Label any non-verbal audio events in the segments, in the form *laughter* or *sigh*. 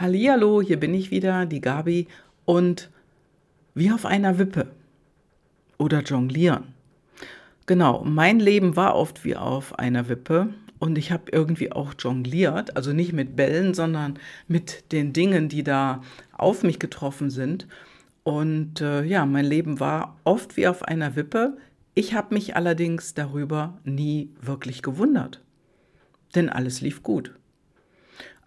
Hallihallo, hier bin ich wieder, die Gabi und wie auf einer Wippe oder jonglieren. Genau, mein Leben war oft wie auf einer Wippe und ich habe irgendwie auch jongliert, also nicht mit Bällen, sondern mit den Dingen, die da auf mich getroffen sind. Und äh, ja, mein Leben war oft wie auf einer Wippe. Ich habe mich allerdings darüber nie wirklich gewundert, denn alles lief gut.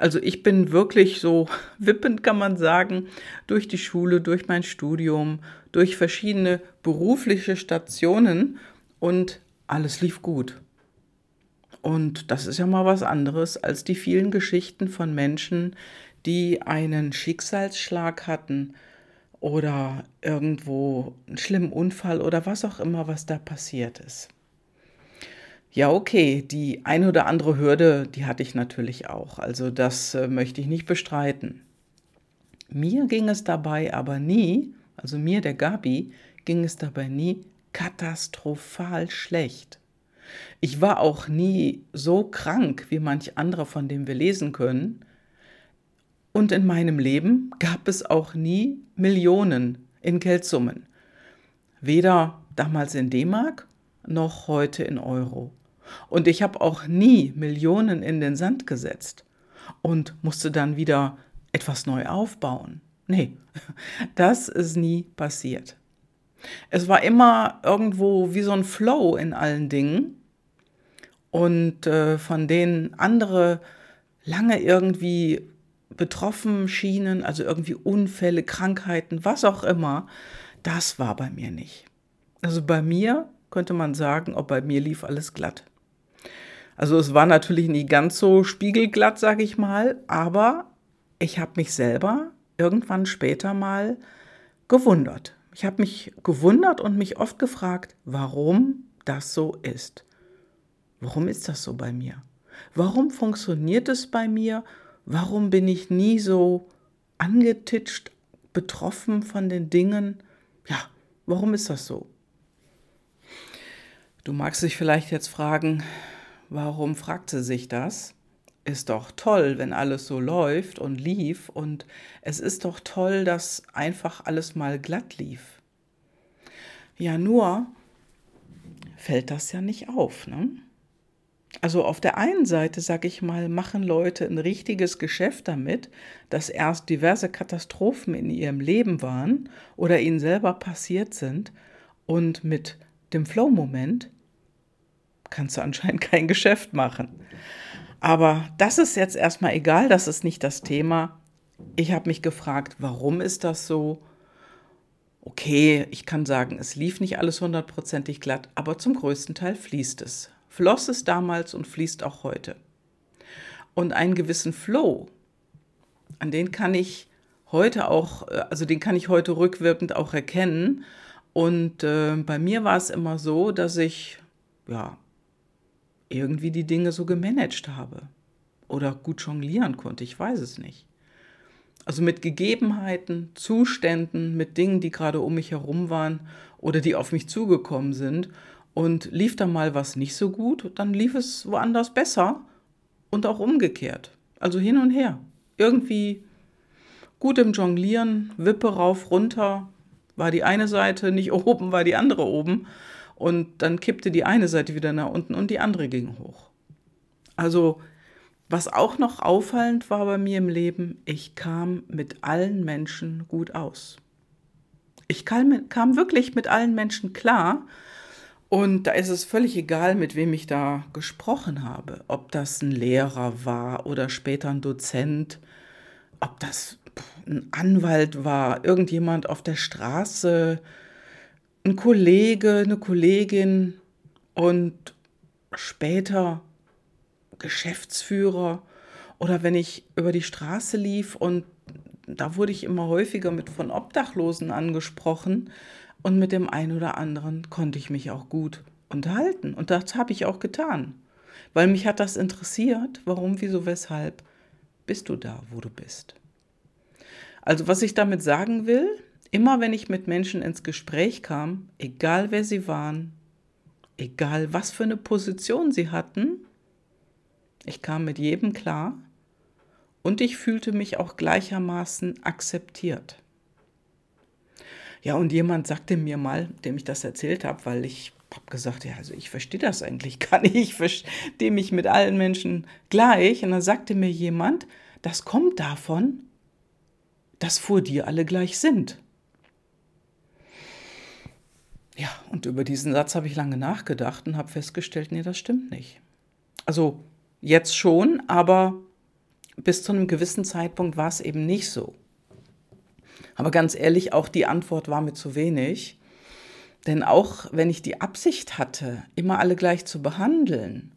Also ich bin wirklich so *laughs* wippend, kann man sagen, durch die Schule, durch mein Studium, durch verschiedene berufliche Stationen und alles lief gut. Und das ist ja mal was anderes als die vielen Geschichten von Menschen, die einen Schicksalsschlag hatten oder irgendwo einen schlimmen Unfall oder was auch immer, was da passiert ist. Ja, okay, die eine oder andere Hürde, die hatte ich natürlich auch. Also das äh, möchte ich nicht bestreiten. Mir ging es dabei aber nie, also mir, der Gabi, ging es dabei nie katastrophal schlecht. Ich war auch nie so krank wie manch andere, von dem wir lesen können. Und in meinem Leben gab es auch nie Millionen in Geldsummen. Weder damals in D-Mark noch heute in Euro. Und ich habe auch nie Millionen in den Sand gesetzt und musste dann wieder etwas neu aufbauen. Nee, *laughs* das ist nie passiert. Es war immer irgendwo wie so ein Flow in allen Dingen und äh, von denen andere lange irgendwie betroffen schienen, also irgendwie Unfälle, Krankheiten, was auch immer, das war bei mir nicht. Also bei mir könnte man sagen, ob bei mir lief alles glatt. Also es war natürlich nie ganz so spiegelglatt, sage ich mal, aber ich habe mich selber irgendwann später mal gewundert. Ich habe mich gewundert und mich oft gefragt, warum das so ist. Warum ist das so bei mir? Warum funktioniert es bei mir? Warum bin ich nie so angetitscht, betroffen von den Dingen? Ja, warum ist das so? Du magst dich vielleicht jetzt fragen, Warum fragt sie sich das? Ist doch toll, wenn alles so läuft und lief und es ist doch toll, dass einfach alles mal glatt lief. Ja, nur fällt das ja nicht auf, ne? Also auf der einen Seite, sag ich mal, machen Leute ein richtiges Geschäft damit, dass erst diverse Katastrophen in ihrem Leben waren oder ihnen selber passiert sind und mit dem Flow-Moment kannst du anscheinend *laughs* kein Geschäft machen. Aber das ist jetzt erstmal egal, das ist nicht das Thema. Ich habe mich gefragt, warum ist das so? Okay, ich kann sagen, es lief nicht alles hundertprozentig glatt, aber zum größten Teil fließt es. Floss es damals und fließt auch heute. Und einen gewissen Flow, an den kann ich heute auch, äh, also den kann ich heute rückwirkend auch erkennen. Und äh, bei mir war es immer so, dass ich ja irgendwie die Dinge so gemanagt habe oder gut jonglieren konnte, ich weiß es nicht. Also mit Gegebenheiten, Zuständen, mit Dingen, die gerade um mich herum waren oder die auf mich zugekommen sind. Und lief da mal was nicht so gut, dann lief es woanders besser und auch umgekehrt. Also hin und her. Irgendwie gut im Jonglieren, Wippe rauf, runter, war die eine Seite nicht oben, war die andere oben. Und dann kippte die eine Seite wieder nach unten und die andere ging hoch. Also, was auch noch auffallend war bei mir im Leben, ich kam mit allen Menschen gut aus. Ich kam, kam wirklich mit allen Menschen klar. Und da ist es völlig egal, mit wem ich da gesprochen habe. Ob das ein Lehrer war oder später ein Dozent, ob das ein Anwalt war, irgendjemand auf der Straße, ein Kollege, eine Kollegin und später Geschäftsführer. Oder wenn ich über die Straße lief und da wurde ich immer häufiger mit von Obdachlosen angesprochen und mit dem einen oder anderen konnte ich mich auch gut unterhalten. Und das habe ich auch getan, weil mich hat das interessiert, warum, wieso, weshalb bist du da, wo du bist. Also was ich damit sagen will, Immer wenn ich mit Menschen ins Gespräch kam, egal wer sie waren, egal was für eine Position sie hatten, ich kam mit jedem klar und ich fühlte mich auch gleichermaßen akzeptiert. Ja, und jemand sagte mir mal, dem ich das erzählt habe, weil ich habe gesagt, ja, also ich verstehe das eigentlich *laughs* gar nicht, ich verstehe mich mit allen Menschen gleich. Und dann sagte mir jemand, das kommt davon, dass vor dir alle gleich sind. Ja, und über diesen Satz habe ich lange nachgedacht und habe festgestellt, nee, das stimmt nicht. Also jetzt schon, aber bis zu einem gewissen Zeitpunkt war es eben nicht so. Aber ganz ehrlich, auch die Antwort war mir zu wenig. Denn auch wenn ich die Absicht hatte, immer alle gleich zu behandeln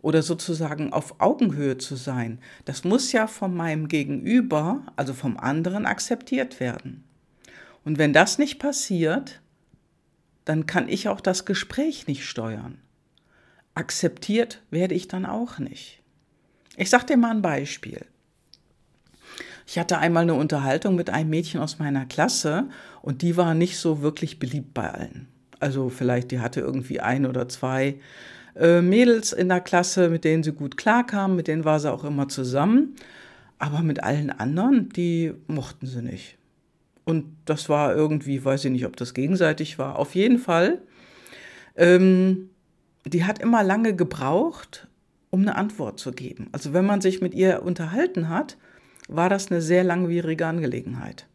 oder sozusagen auf Augenhöhe zu sein, das muss ja von meinem Gegenüber, also vom anderen, akzeptiert werden. Und wenn das nicht passiert, dann kann ich auch das Gespräch nicht steuern. Akzeptiert werde ich dann auch nicht. Ich sage dir mal ein Beispiel. Ich hatte einmal eine Unterhaltung mit einem Mädchen aus meiner Klasse und die war nicht so wirklich beliebt bei allen. Also vielleicht die hatte irgendwie ein oder zwei äh, Mädels in der Klasse, mit denen sie gut klarkam, mit denen war sie auch immer zusammen. Aber mit allen anderen, die mochten sie nicht. Und das war irgendwie, weiß ich nicht, ob das gegenseitig war. Auf jeden Fall, ähm, die hat immer lange gebraucht, um eine Antwort zu geben. Also wenn man sich mit ihr unterhalten hat, war das eine sehr langwierige Angelegenheit.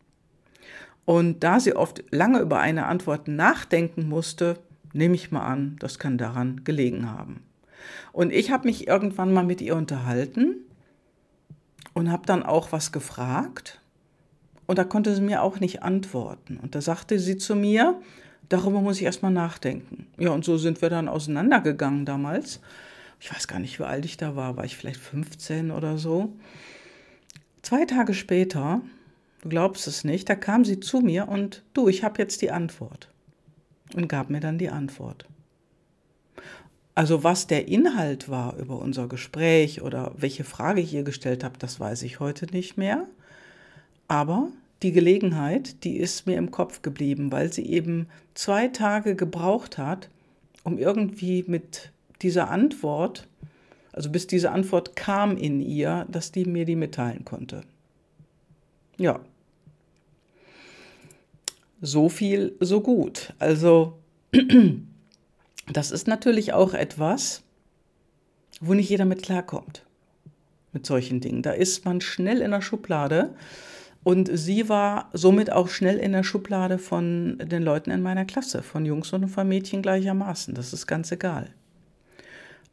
Und da sie oft lange über eine Antwort nachdenken musste, nehme ich mal an, das kann daran gelegen haben. Und ich habe mich irgendwann mal mit ihr unterhalten und habe dann auch was gefragt. Und da konnte sie mir auch nicht antworten. Und da sagte sie zu mir, darüber muss ich erstmal nachdenken. Ja, und so sind wir dann auseinandergegangen damals. Ich weiß gar nicht, wie alt ich da war, war ich vielleicht 15 oder so. Zwei Tage später, du glaubst es nicht, da kam sie zu mir und du, ich habe jetzt die Antwort. Und gab mir dann die Antwort. Also was der Inhalt war über unser Gespräch oder welche Frage ich ihr gestellt habe, das weiß ich heute nicht mehr. Aber die Gelegenheit, die ist mir im Kopf geblieben, weil sie eben zwei Tage gebraucht hat, um irgendwie mit dieser Antwort also bis diese Antwort kam in ihr, dass die mir die mitteilen konnte. Ja. So viel, so gut. Also das ist natürlich auch etwas, wo nicht jeder mit klarkommt. Mit solchen Dingen. Da ist man schnell in der Schublade. Und sie war somit auch schnell in der Schublade von den Leuten in meiner Klasse, von Jungs und von Mädchen gleichermaßen. Das ist ganz egal.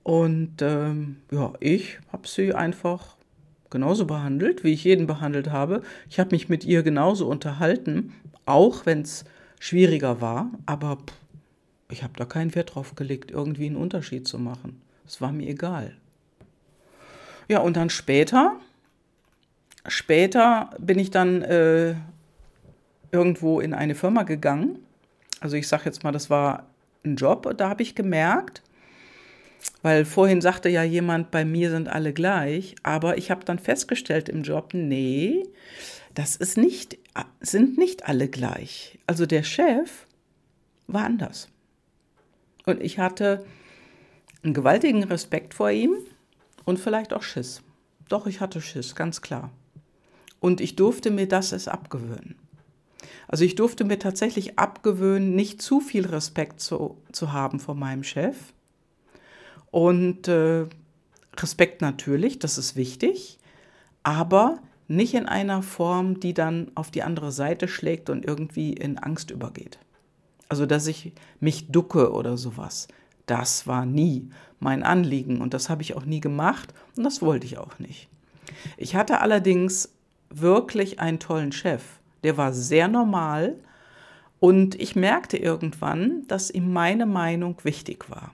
Und ähm, ja, ich habe sie einfach genauso behandelt, wie ich jeden behandelt habe. Ich habe mich mit ihr genauso unterhalten, auch wenn es schwieriger war, aber pff, ich habe da keinen Wert drauf gelegt, irgendwie einen Unterschied zu machen. Es war mir egal. Ja, und dann später, später bin ich dann äh, irgendwo in eine Firma gegangen. Also ich sage jetzt mal, das war ein Job, da habe ich gemerkt, weil vorhin sagte ja jemand, bei mir sind alle gleich, aber ich habe dann festgestellt im Job, nee, das ist nicht, sind nicht alle gleich. Also der Chef war anders. Und ich hatte einen gewaltigen Respekt vor ihm und vielleicht auch Schiss. Doch, ich hatte Schiss, ganz klar. Und ich durfte mir das es abgewöhnen. Also ich durfte mir tatsächlich abgewöhnen, nicht zu viel Respekt zu, zu haben vor meinem Chef und äh, Respekt natürlich, das ist wichtig, aber nicht in einer Form, die dann auf die andere Seite schlägt und irgendwie in Angst übergeht. Also, dass ich mich ducke oder sowas. Das war nie mein Anliegen und das habe ich auch nie gemacht und das wollte ich auch nicht. Ich hatte allerdings wirklich einen tollen Chef. Der war sehr normal und ich merkte irgendwann, dass ihm meine Meinung wichtig war.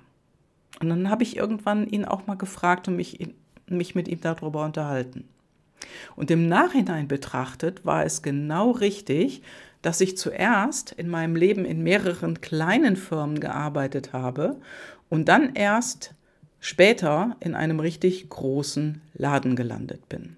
Und dann habe ich irgendwann ihn auch mal gefragt und mich, mich mit ihm darüber unterhalten. Und im Nachhinein betrachtet war es genau richtig, dass ich zuerst in meinem Leben in mehreren kleinen Firmen gearbeitet habe und dann erst später in einem richtig großen Laden gelandet bin.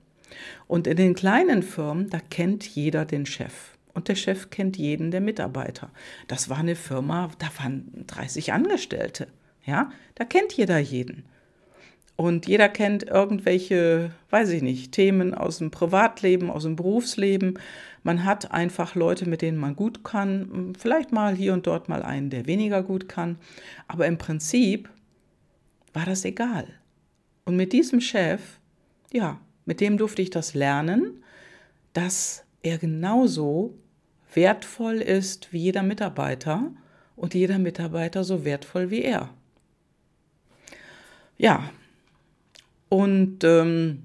Und in den kleinen Firmen, da kennt jeder den Chef. Und der Chef kennt jeden der Mitarbeiter. Das war eine Firma, da waren 30 Angestellte. Ja, da kennt jeder jeden. Und jeder kennt irgendwelche, weiß ich nicht, Themen aus dem Privatleben, aus dem Berufsleben. Man hat einfach Leute, mit denen man gut kann. Vielleicht mal hier und dort mal einen, der weniger gut kann. Aber im Prinzip war das egal. Und mit diesem Chef, ja, mit dem durfte ich das lernen, dass er genauso wertvoll ist wie jeder Mitarbeiter und jeder Mitarbeiter so wertvoll wie er. Ja, und ähm,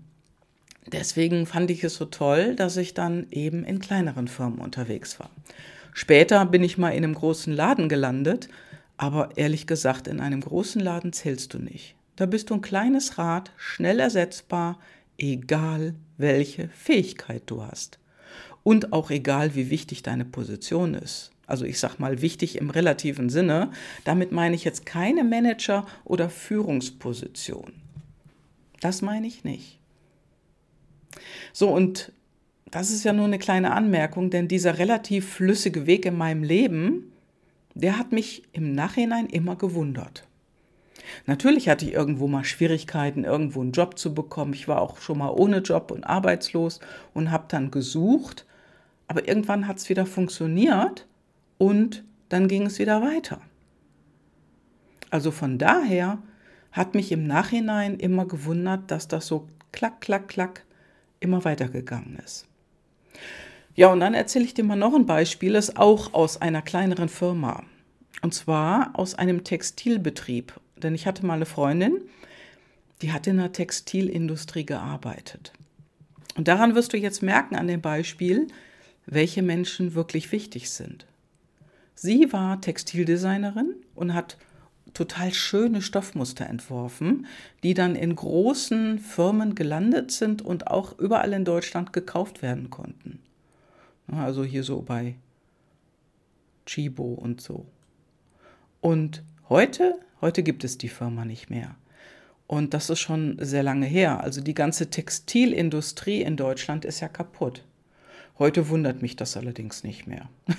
deswegen fand ich es so toll, dass ich dann eben in kleineren Firmen unterwegs war. Später bin ich mal in einem großen Laden gelandet, aber ehrlich gesagt, in einem großen Laden zählst du nicht. Da bist du ein kleines Rad, schnell ersetzbar, egal welche Fähigkeit du hast. Und auch egal, wie wichtig deine Position ist. Also ich sage mal wichtig im relativen Sinne. Damit meine ich jetzt keine Manager- oder Führungsposition. Das meine ich nicht. So, und das ist ja nur eine kleine Anmerkung, denn dieser relativ flüssige Weg in meinem Leben, der hat mich im Nachhinein immer gewundert. Natürlich hatte ich irgendwo mal Schwierigkeiten, irgendwo einen Job zu bekommen. Ich war auch schon mal ohne Job und arbeitslos und habe dann gesucht. Aber irgendwann hat es wieder funktioniert und dann ging es wieder weiter. Also von daher hat mich im Nachhinein immer gewundert, dass das so klack, klack, klack immer weitergegangen ist. Ja, und dann erzähle ich dir mal noch ein Beispiel, das ist auch aus einer kleineren Firma. Und zwar aus einem Textilbetrieb. Denn ich hatte mal eine Freundin, die hat in der Textilindustrie gearbeitet. Und daran wirst du jetzt merken an dem Beispiel, welche Menschen wirklich wichtig sind. Sie war Textildesignerin und hat total schöne Stoffmuster entworfen, die dann in großen Firmen gelandet sind und auch überall in Deutschland gekauft werden konnten. Also hier so bei Chibo und so. Und heute, heute gibt es die Firma nicht mehr. Und das ist schon sehr lange her. Also die ganze Textilindustrie in Deutschland ist ja kaputt. Heute wundert mich das allerdings nicht mehr. *laughs*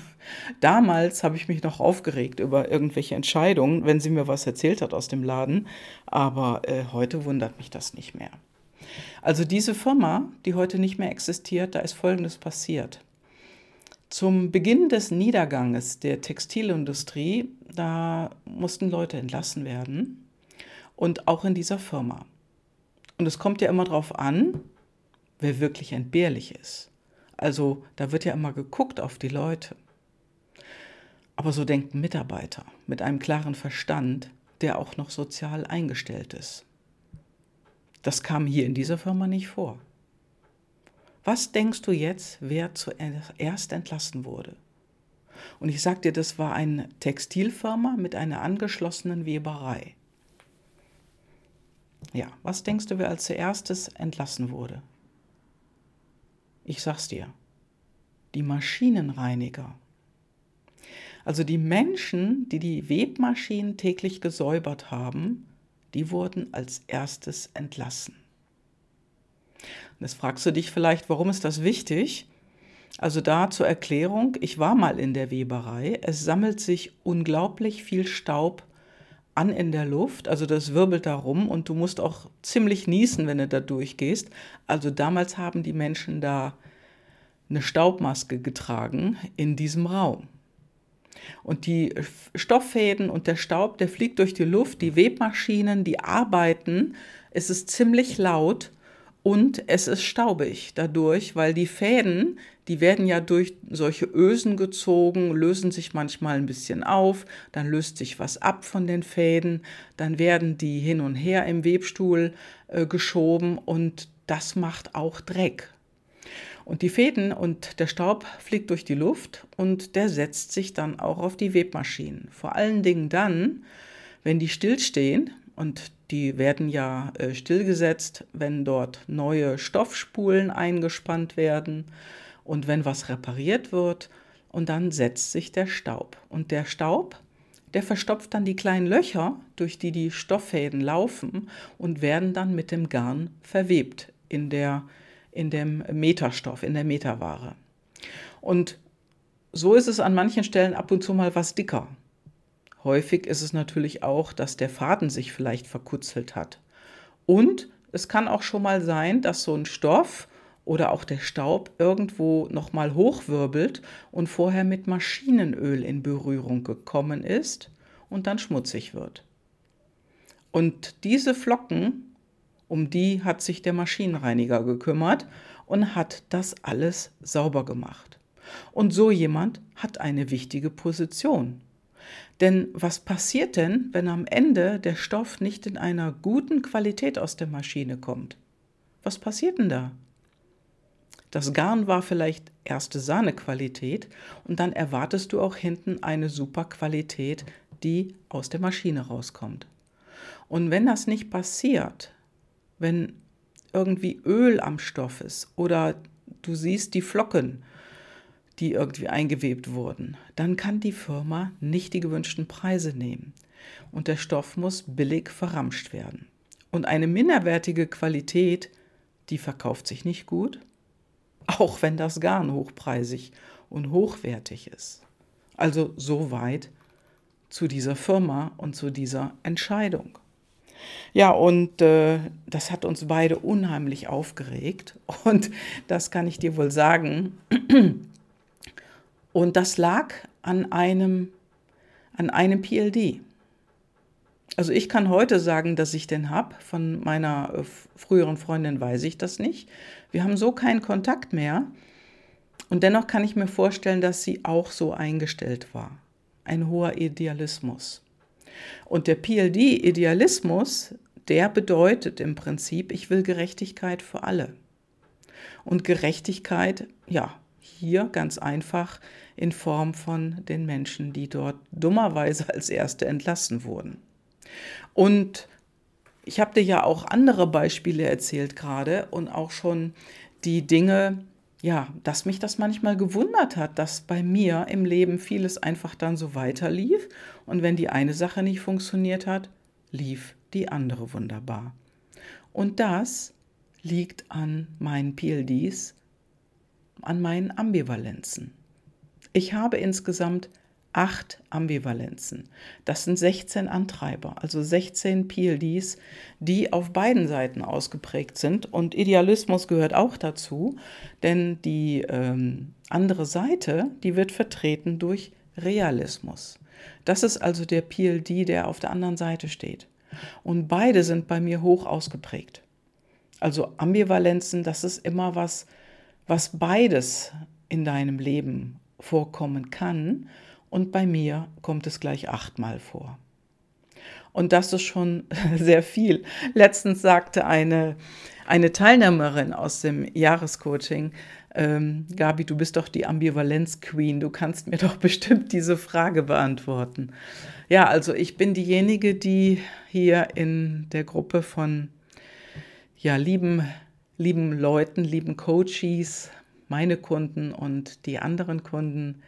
Damals habe ich mich noch aufgeregt über irgendwelche Entscheidungen, wenn sie mir was erzählt hat aus dem Laden, aber äh, heute wundert mich das nicht mehr. Also diese Firma, die heute nicht mehr existiert, da ist Folgendes passiert. Zum Beginn des Niederganges der Textilindustrie, da mussten Leute entlassen werden und auch in dieser Firma. Und es kommt ja immer darauf an, wer wirklich entbehrlich ist. Also da wird ja immer geguckt auf die Leute. Aber so denkt ein Mitarbeiter mit einem klaren Verstand, der auch noch sozial eingestellt ist. Das kam hier in dieser Firma nicht vor. Was denkst du jetzt, wer zuerst entlassen wurde? Und ich sag dir, das war eine Textilfirma mit einer angeschlossenen Weberei. Ja, was denkst du, wer als zuerstes entlassen wurde? Ich sag's dir, die Maschinenreiniger. Also die Menschen, die die Webmaschinen täglich gesäubert haben, die wurden als erstes entlassen. Und jetzt fragst du dich vielleicht, warum ist das wichtig? Also da zur Erklärung, ich war mal in der Weberei. Es sammelt sich unglaublich viel Staub an in der Luft, also das wirbelt da rum und du musst auch ziemlich niesen, wenn du da durchgehst. Also damals haben die Menschen da eine Staubmaske getragen in diesem Raum. Und die Stofffäden und der Staub, der fliegt durch die Luft, die Webmaschinen, die arbeiten, es ist ziemlich laut und es ist staubig dadurch, weil die Fäden, die werden ja durch solche Ösen gezogen, lösen sich manchmal ein bisschen auf, dann löst sich was ab von den Fäden, dann werden die hin und her im Webstuhl äh, geschoben und das macht auch Dreck. Und die Fäden und der Staub fliegt durch die Luft und der setzt sich dann auch auf die Webmaschinen. Vor allen Dingen dann, wenn die stillstehen und die werden ja äh, stillgesetzt, wenn dort neue Stoffspulen eingespannt werden und wenn was repariert wird. Und dann setzt sich der Staub. Und der Staub, der verstopft dann die kleinen Löcher, durch die die Stofffäden laufen und werden dann mit dem Garn verwebt in, der, in dem Meterstoff, in der Meterware. Und so ist es an manchen Stellen ab und zu mal was dicker. Häufig ist es natürlich auch, dass der Faden sich vielleicht verkutzelt hat Und es kann auch schon mal sein, dass so ein Stoff oder auch der Staub irgendwo nochmal hochwirbelt und vorher mit Maschinenöl in Berührung gekommen ist und dann schmutzig wird. Und diese Flocken, um die hat sich der Maschinenreiniger gekümmert und hat das alles sauber gemacht. Und so jemand hat eine wichtige Position. Denn was passiert denn, wenn am Ende der Stoff nicht in einer guten Qualität aus der Maschine kommt? Was passiert denn da? Das Garn war vielleicht erste Sahnequalität und dann erwartest du auch hinten eine super Qualität, die aus der Maschine rauskommt. Und wenn das nicht passiert, wenn irgendwie Öl am Stoff ist oder du siehst die Flocken, die irgendwie eingewebt wurden, dann kann die Firma nicht die gewünschten Preise nehmen. Und der Stoff muss billig verramscht werden. Und eine minderwertige Qualität, die verkauft sich nicht gut auch wenn das Garn hochpreisig und hochwertig ist. Also soweit zu dieser Firma und zu dieser Entscheidung. Ja, und äh, das hat uns beide unheimlich aufgeregt und das kann ich dir wohl sagen. Und das lag an einem, an einem PLD. Also ich kann heute sagen, dass ich den habe. Von meiner äh, früheren Freundin weiß ich das nicht. Wir haben so keinen Kontakt mehr. Und dennoch kann ich mir vorstellen, dass sie auch so eingestellt war. Ein hoher Idealismus. Und der PLD-Idealismus, der bedeutet im Prinzip, ich will Gerechtigkeit für alle. Und Gerechtigkeit, ja, hier ganz einfach in Form von den Menschen, die dort dummerweise als Erste entlassen wurden. Und ich habe dir ja auch andere Beispiele erzählt gerade und auch schon die Dinge, ja, dass mich das manchmal gewundert hat, dass bei mir im Leben vieles einfach dann so weiterlief und wenn die eine Sache nicht funktioniert hat, lief die andere wunderbar. Und das liegt an meinen PLDs, an meinen Ambivalenzen. Ich habe insgesamt acht Ambivalenzen. Das sind 16 Antreiber, also 16 PLDs, die auf beiden Seiten ausgeprägt sind. Und Idealismus gehört auch dazu, denn die ähm, andere Seite, die wird vertreten durch Realismus. Das ist also der PLD, der auf der anderen Seite steht. Und beide sind bei mir hoch ausgeprägt. Also Ambivalenzen, das ist immer was, was beides in deinem Leben vorkommen kann und bei mir kommt es gleich achtmal vor. Und das ist schon *laughs* sehr viel. Letztens sagte eine, eine Teilnehmerin aus dem Jahrescoaching, ähm, Gabi, du bist doch die Ambivalenz-Queen, du kannst mir *laughs* doch bestimmt diese Frage beantworten. Ja, also ich bin diejenige, die hier in der Gruppe von ja, lieben, lieben Leuten, lieben Coaches, meine Kunden und die anderen Kunden,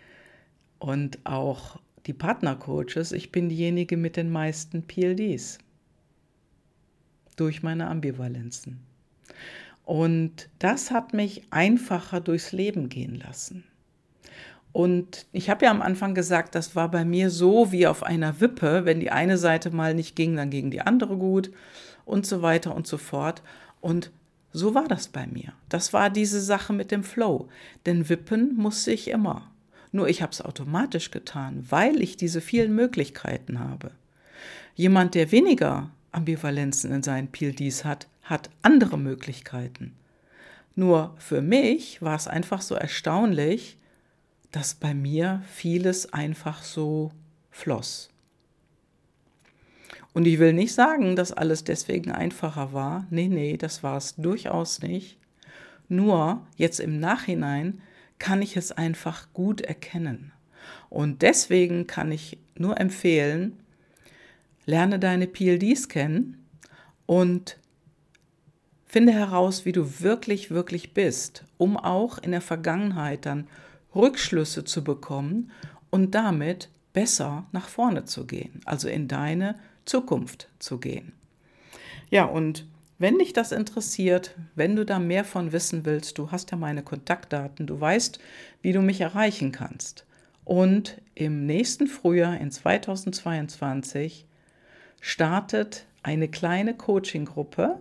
und auch die Partnercoaches, ich bin diejenige mit den meisten PLDs durch meine Ambivalenzen. Und das hat mich einfacher durchs Leben gehen lassen. Und ich habe ja am Anfang gesagt, das war bei mir so wie auf einer Wippe. Wenn die eine Seite mal nicht ging, dann ging die andere gut und so weiter und so fort. Und so war das bei mir. Das war diese Sache mit dem Flow. Denn wippen musste ich immer. Nur ich habe es automatisch getan, weil ich diese vielen Möglichkeiten habe. Jemand, der weniger Ambivalenzen in seinen PLDs hat, hat andere Möglichkeiten. Nur für mich war es einfach so erstaunlich, dass bei mir vieles einfach so floss. Und ich will nicht sagen, dass alles deswegen einfacher war. Nee, nee, das war es durchaus nicht. Nur jetzt im Nachhinein kann ich es einfach gut erkennen. Und deswegen kann ich nur empfehlen, lerne deine PLDs kennen und finde heraus, wie du wirklich, wirklich bist, um auch in der Vergangenheit dann Rückschlüsse zu bekommen und damit besser nach vorne zu gehen, also in deine Zukunft zu gehen. Ja, und wenn dich das interessiert, wenn du da mehr von wissen willst, du hast ja meine Kontaktdaten, du weißt, wie du mich erreichen kannst. Und im nächsten Frühjahr in 2022 startet eine kleine Coaching-Gruppe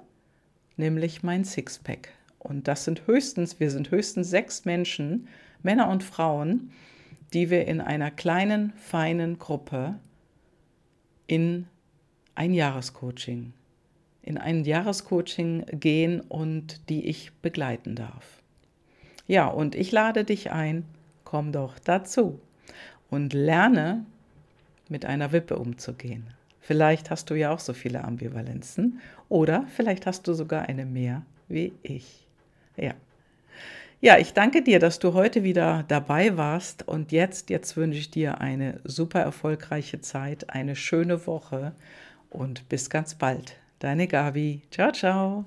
nämlich mein Sixpack. Und das sind höchstens, wir sind höchstens sechs Menschen, Männer und Frauen, die wir in einer kleinen, feinen Gruppe in ein Jahrescoaching, in ein Jahrescoaching gehen und die ich begleiten darf. Ja, und ich lade dich ein, komm doch dazu und lerne mit einer Wippe umzugehen. Vielleicht hast du ja auch so viele Ambivalenzen oder vielleicht hast du sogar eine mehr wie ich. Ja. Ja, ich danke dir, dass du heute wieder dabei warst und jetzt jetzt wünsche ich dir eine super erfolgreiche Zeit, eine schöne Woche und bis ganz bald. Deine Gabi. Ciao ciao.